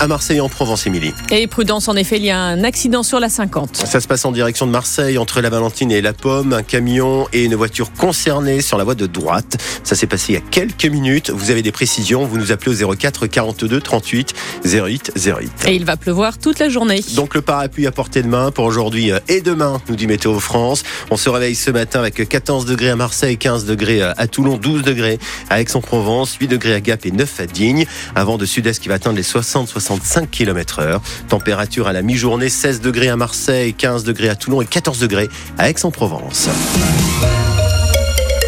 à Marseille en Provence, Émilie. Et prudence, en effet, il y a un accident sur la 50. Ça se passe en direction de Marseille, entre la Valentine et la Pomme. Un camion et une voiture concernée sur la voie de droite. Ça s'est passé il y a quelques minutes. Vous avez des précisions, vous nous appelez au 04 42 38 08 08. Et il va pleuvoir toute la journée. Donc le parapluie à portée de main pour aujourd'hui et demain, nous dit Météo France. On se réveille ce matin avec 14 degrés à Marseille, 15 degrés à Toulon, 12 degrés à Aix-en-Provence, 8 degrés à Gap et 9 à Digne. Avant de sud-est qui va atteindre les 60 65 km heure. Température à la mi-journée, 16 degrés à Marseille, 15 degrés à Toulon et 14 degrés à Aix-en-Provence.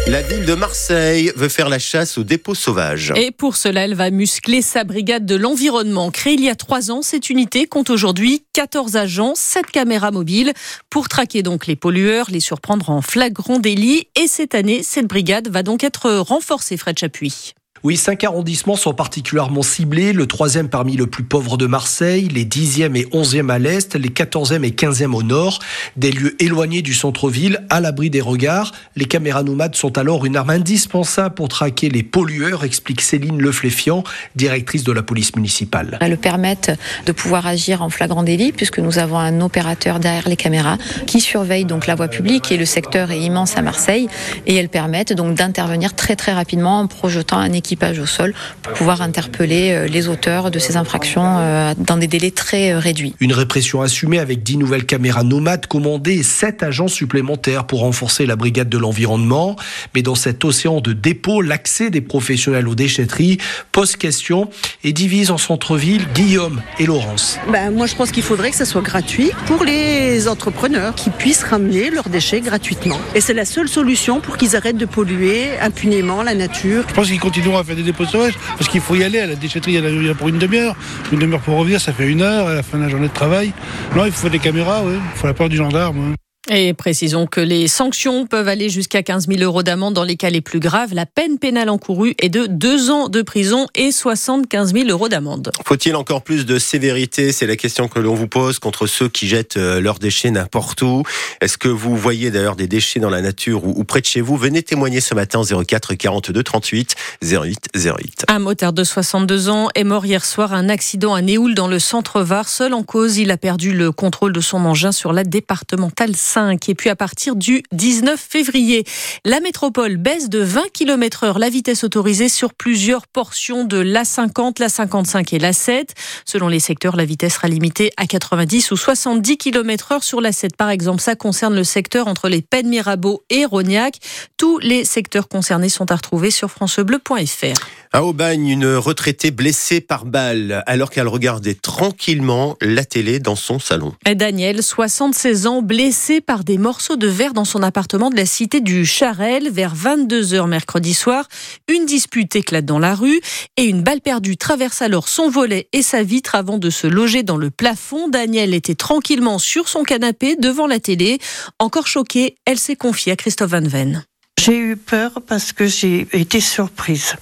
La ville de Marseille veut faire la chasse aux dépôts sauvages. Et pour cela, elle va muscler sa brigade de l'environnement. Créée il y a trois ans, cette unité compte aujourd'hui 14 agents, 7 caméras mobiles pour traquer donc les pollueurs, les surprendre en flagrant délit. Et cette année, cette brigade va donc être renforcée, Fred Chapuis. Oui, cinq arrondissements sont particulièrement ciblés. Le troisième parmi le plus pauvre de Marseille, les dixième et onzième à l'est, les quatorzième et quinzième au nord. Des lieux éloignés du centre-ville, à l'abri des regards. Les caméras nomades sont alors une arme indispensable pour traquer les pollueurs, explique Céline Lefléfiant, directrice de la police municipale. Elles permettent de pouvoir agir en flagrant délit puisque nous avons un opérateur derrière les caméras qui surveille donc la voie publique et le secteur est immense à Marseille et elles permettent donc d'intervenir très très rapidement en projetant un au sol pour pouvoir interpeller euh, les auteurs de ces infractions euh, dans des délais très euh, réduits. Une répression assumée avec 10 nouvelles caméras nomades commandées et 7 agents supplémentaires pour renforcer la brigade de l'environnement. Mais dans cet océan de dépôts, l'accès des professionnels aux déchetteries pose question et divise en centre-ville Guillaume et Laurence. Ben, moi, je pense qu'il faudrait que ça soit gratuit pour les entrepreneurs qui puissent ramener leurs déchets gratuitement. Et c'est la seule solution pour qu'ils arrêtent de polluer impunément la nature. Je pense qu'ils continueront à faire des dépôts sauvages parce qu'il faut y aller à la déchetterie, il y a pour une demi-heure. Une demi-heure pour revenir, ça fait une heure à la fin de la journée de travail. Non, il faut des caméras, il faut la peur du gendarme. Et précisons que les sanctions peuvent aller jusqu'à 15 000 euros d'amende dans les cas les plus graves. La peine pénale encourue est de deux ans de prison et 75 000 euros d'amende. Faut-il encore plus de sévérité? C'est la question que l'on vous pose contre ceux qui jettent euh, leurs déchets n'importe où. Est-ce que vous voyez d'ailleurs des déchets dans la nature ou, près de chez vous? Venez témoigner ce matin 04 42 38 08 08. Un motard de 62 ans est mort hier soir à un accident à Néoul dans le centre Var. Seul en cause, il a perdu le contrôle de son engin sur la départementale et puis à partir du 19 février, la métropole baisse de 20 km heure la vitesse autorisée sur plusieurs portions de l'A50, l'A55 et l'A7. Selon les secteurs, la vitesse sera limitée à 90 ou 70 km heure sur l'A7. Par exemple, ça concerne le secteur entre les Pennes Mirabeau et Rognac. Tous les secteurs concernés sont à retrouver sur francebleu.fr. À Aubagne, une retraitée blessée par balle alors qu'elle regardait tranquillement la télé dans son salon. Daniel, 76 ans, blessé par des morceaux de verre dans son appartement de la cité du Charel vers 22h mercredi soir. Une dispute éclate dans la rue et une balle perdue traverse alors son volet et sa vitre avant de se loger dans le plafond. Daniel était tranquillement sur son canapé devant la télé. Encore choquée, elle s'est confiée à Christophe Van Ven. J'ai eu peur parce que j'ai été surprise.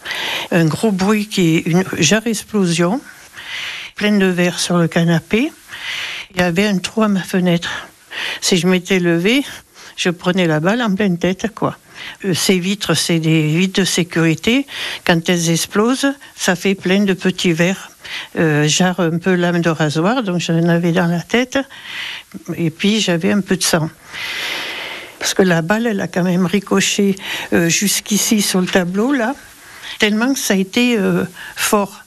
Un gros bruit qui est une jarre explosion, pleine de verre sur le canapé. Il y avait un trou à ma fenêtre. Si je m'étais levée, je prenais la balle en pleine tête, quoi. Euh, ces vitres, c'est des vitres de sécurité. Quand elles explosent, ça fait plein de petits verres. Euh, jarre un peu lame de rasoir, donc j'en avais dans la tête. Et puis j'avais un peu de sang parce que la balle, elle a quand même ricoché euh, jusqu'ici sur le tableau, là, tellement que ça a été euh, fort.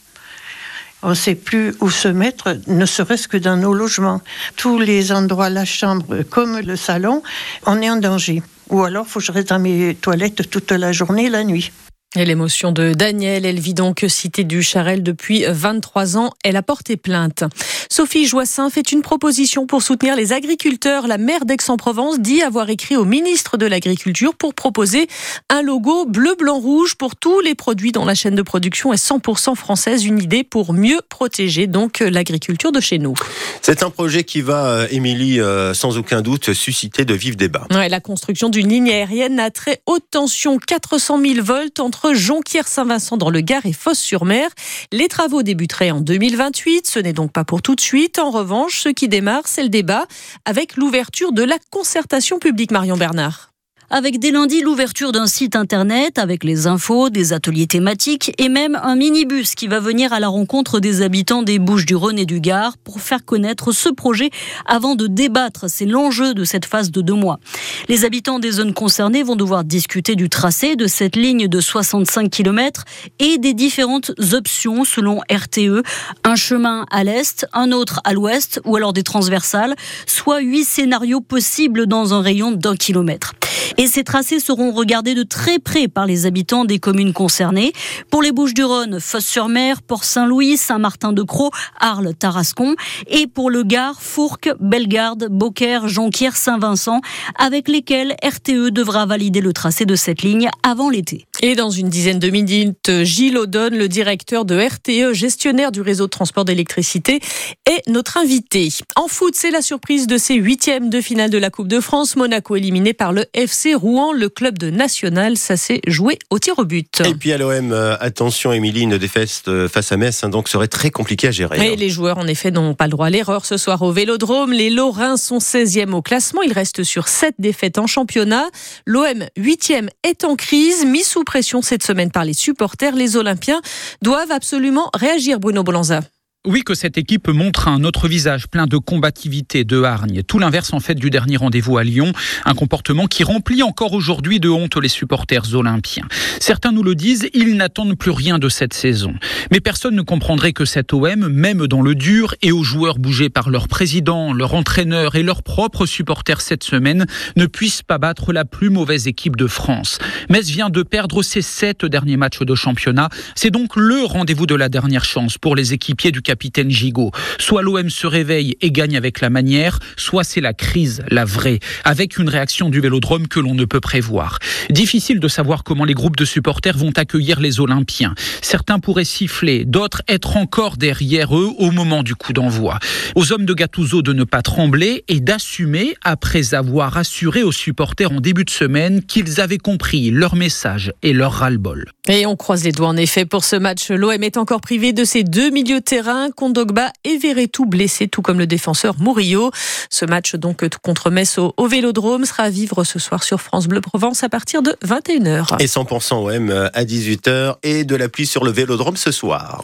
On ne sait plus où se mettre, ne serait-ce que dans nos logements. Tous les endroits, la chambre comme le salon, on est en danger. Ou alors, il faut que je reste dans mes toilettes toute la journée, la nuit. Et l'émotion de Daniel, elle vit donc cité du Charel depuis 23 ans. Elle a porté plainte. Sophie Joissin fait une proposition pour soutenir les agriculteurs. La maire d'Aix-en-Provence dit avoir écrit au ministre de l'Agriculture pour proposer un logo bleu, blanc, rouge pour tous les produits dont la chaîne de production est 100% française. Une idée pour mieux protéger donc l'agriculture de chez nous. C'est un projet qui va, euh, Émilie, euh, sans aucun doute, susciter de vifs débats. Ouais, la construction d'une ligne aérienne à très haute tension, 400 000 volts entre Jonquière-Saint-Vincent dans le Gard et Fosse-sur-Mer. Les travaux débuteraient en 2028. Ce n'est donc pas pour tout de suite. En revanche, ce qui démarre, c'est le débat avec l'ouverture de la concertation publique, Marion Bernard. Avec dès lundi l'ouverture d'un site internet avec les infos, des ateliers thématiques et même un minibus qui va venir à la rencontre des habitants des Bouches-du-Rhône et du Gard pour faire connaître ce projet avant de débattre. C'est l'enjeu de cette phase de deux mois. Les habitants des zones concernées vont devoir discuter du tracé de cette ligne de 65 km et des différentes options selon RTE. Un chemin à l'est, un autre à l'ouest ou alors des transversales, soit huit scénarios possibles dans un rayon d'un kilomètre. Et ces tracés seront regardés de très près par les habitants des communes concernées. Pour les Bouches-du-Rhône, Fosse-sur-Mer, Port-Saint-Louis, Saint-Martin-de-Croix, Arles, Tarascon. Et pour le Gard, Fourques, Bellegarde, Beaucaire, Jonquière, Saint-Vincent, avec lesquels RTE devra valider le tracé de cette ligne avant l'été. Et dans une dizaine de minutes, Gilles Audonne, le directeur de RTE, gestionnaire du réseau de transport d'électricité, est notre invité. En foot, c'est la surprise de ces huitièmes de finale de la Coupe de France. Monaco éliminé par le FC Rouen, le club de National. Ça s'est joué au tir au but. Et puis à l'OM, euh, attention, Émilie, une défaite euh, face à Metz, hein, donc serait très compliqué à gérer. Et les joueurs, en effet, n'ont pas le droit à l'erreur ce soir au Vélodrome. Les Lorrains sont 16e au classement. Ils restent sur 7 défaites en championnat. L'OM, 8e, est en crise, mis sous pression cette semaine par les supporters. Les Olympiens doivent absolument réagir, Bruno Bolanza. Oui, que cette équipe montre un autre visage plein de combativité, de hargne. Tout l'inverse en fait du dernier rendez-vous à Lyon. Un comportement qui remplit encore aujourd'hui de honte les supporters olympiens. Certains nous le disent, ils n'attendent plus rien de cette saison. Mais personne ne comprendrait que cet OM, même dans le dur et aux joueurs bougés par leur président, leur entraîneur et leurs propres supporters cette semaine, ne puisse pas battre la plus mauvaise équipe de France. Metz vient de perdre ses sept derniers matchs de championnat. C'est donc le rendez-vous de la dernière chance pour les équipiers du capitaine Gigot. Soit l'OM se réveille et gagne avec la manière, soit c'est la crise, la vraie, avec une réaction du vélodrome que l'on ne peut prévoir. Difficile de savoir comment les groupes de supporters vont accueillir les Olympiens. Certains pourraient siffler, d'autres être encore derrière eux au moment du coup d'envoi. Aux hommes de Gattuso de ne pas trembler et d'assumer après avoir assuré aux supporters en début de semaine qu'ils avaient compris leur message et leur ras-le-bol. Et on croise les doigts en effet pour ce match. L'OM est encore privé de ses deux milieux de terrain Kondogba et Verretou blessés, tout comme le défenseur Murillo. Ce match donc contre Metz au, Vélodrome sera à vivre ce soir sur France Bleu Provence à partir de 21h. Et 100% OM à 18h et de la pluie sur le Vélodrome ce soir.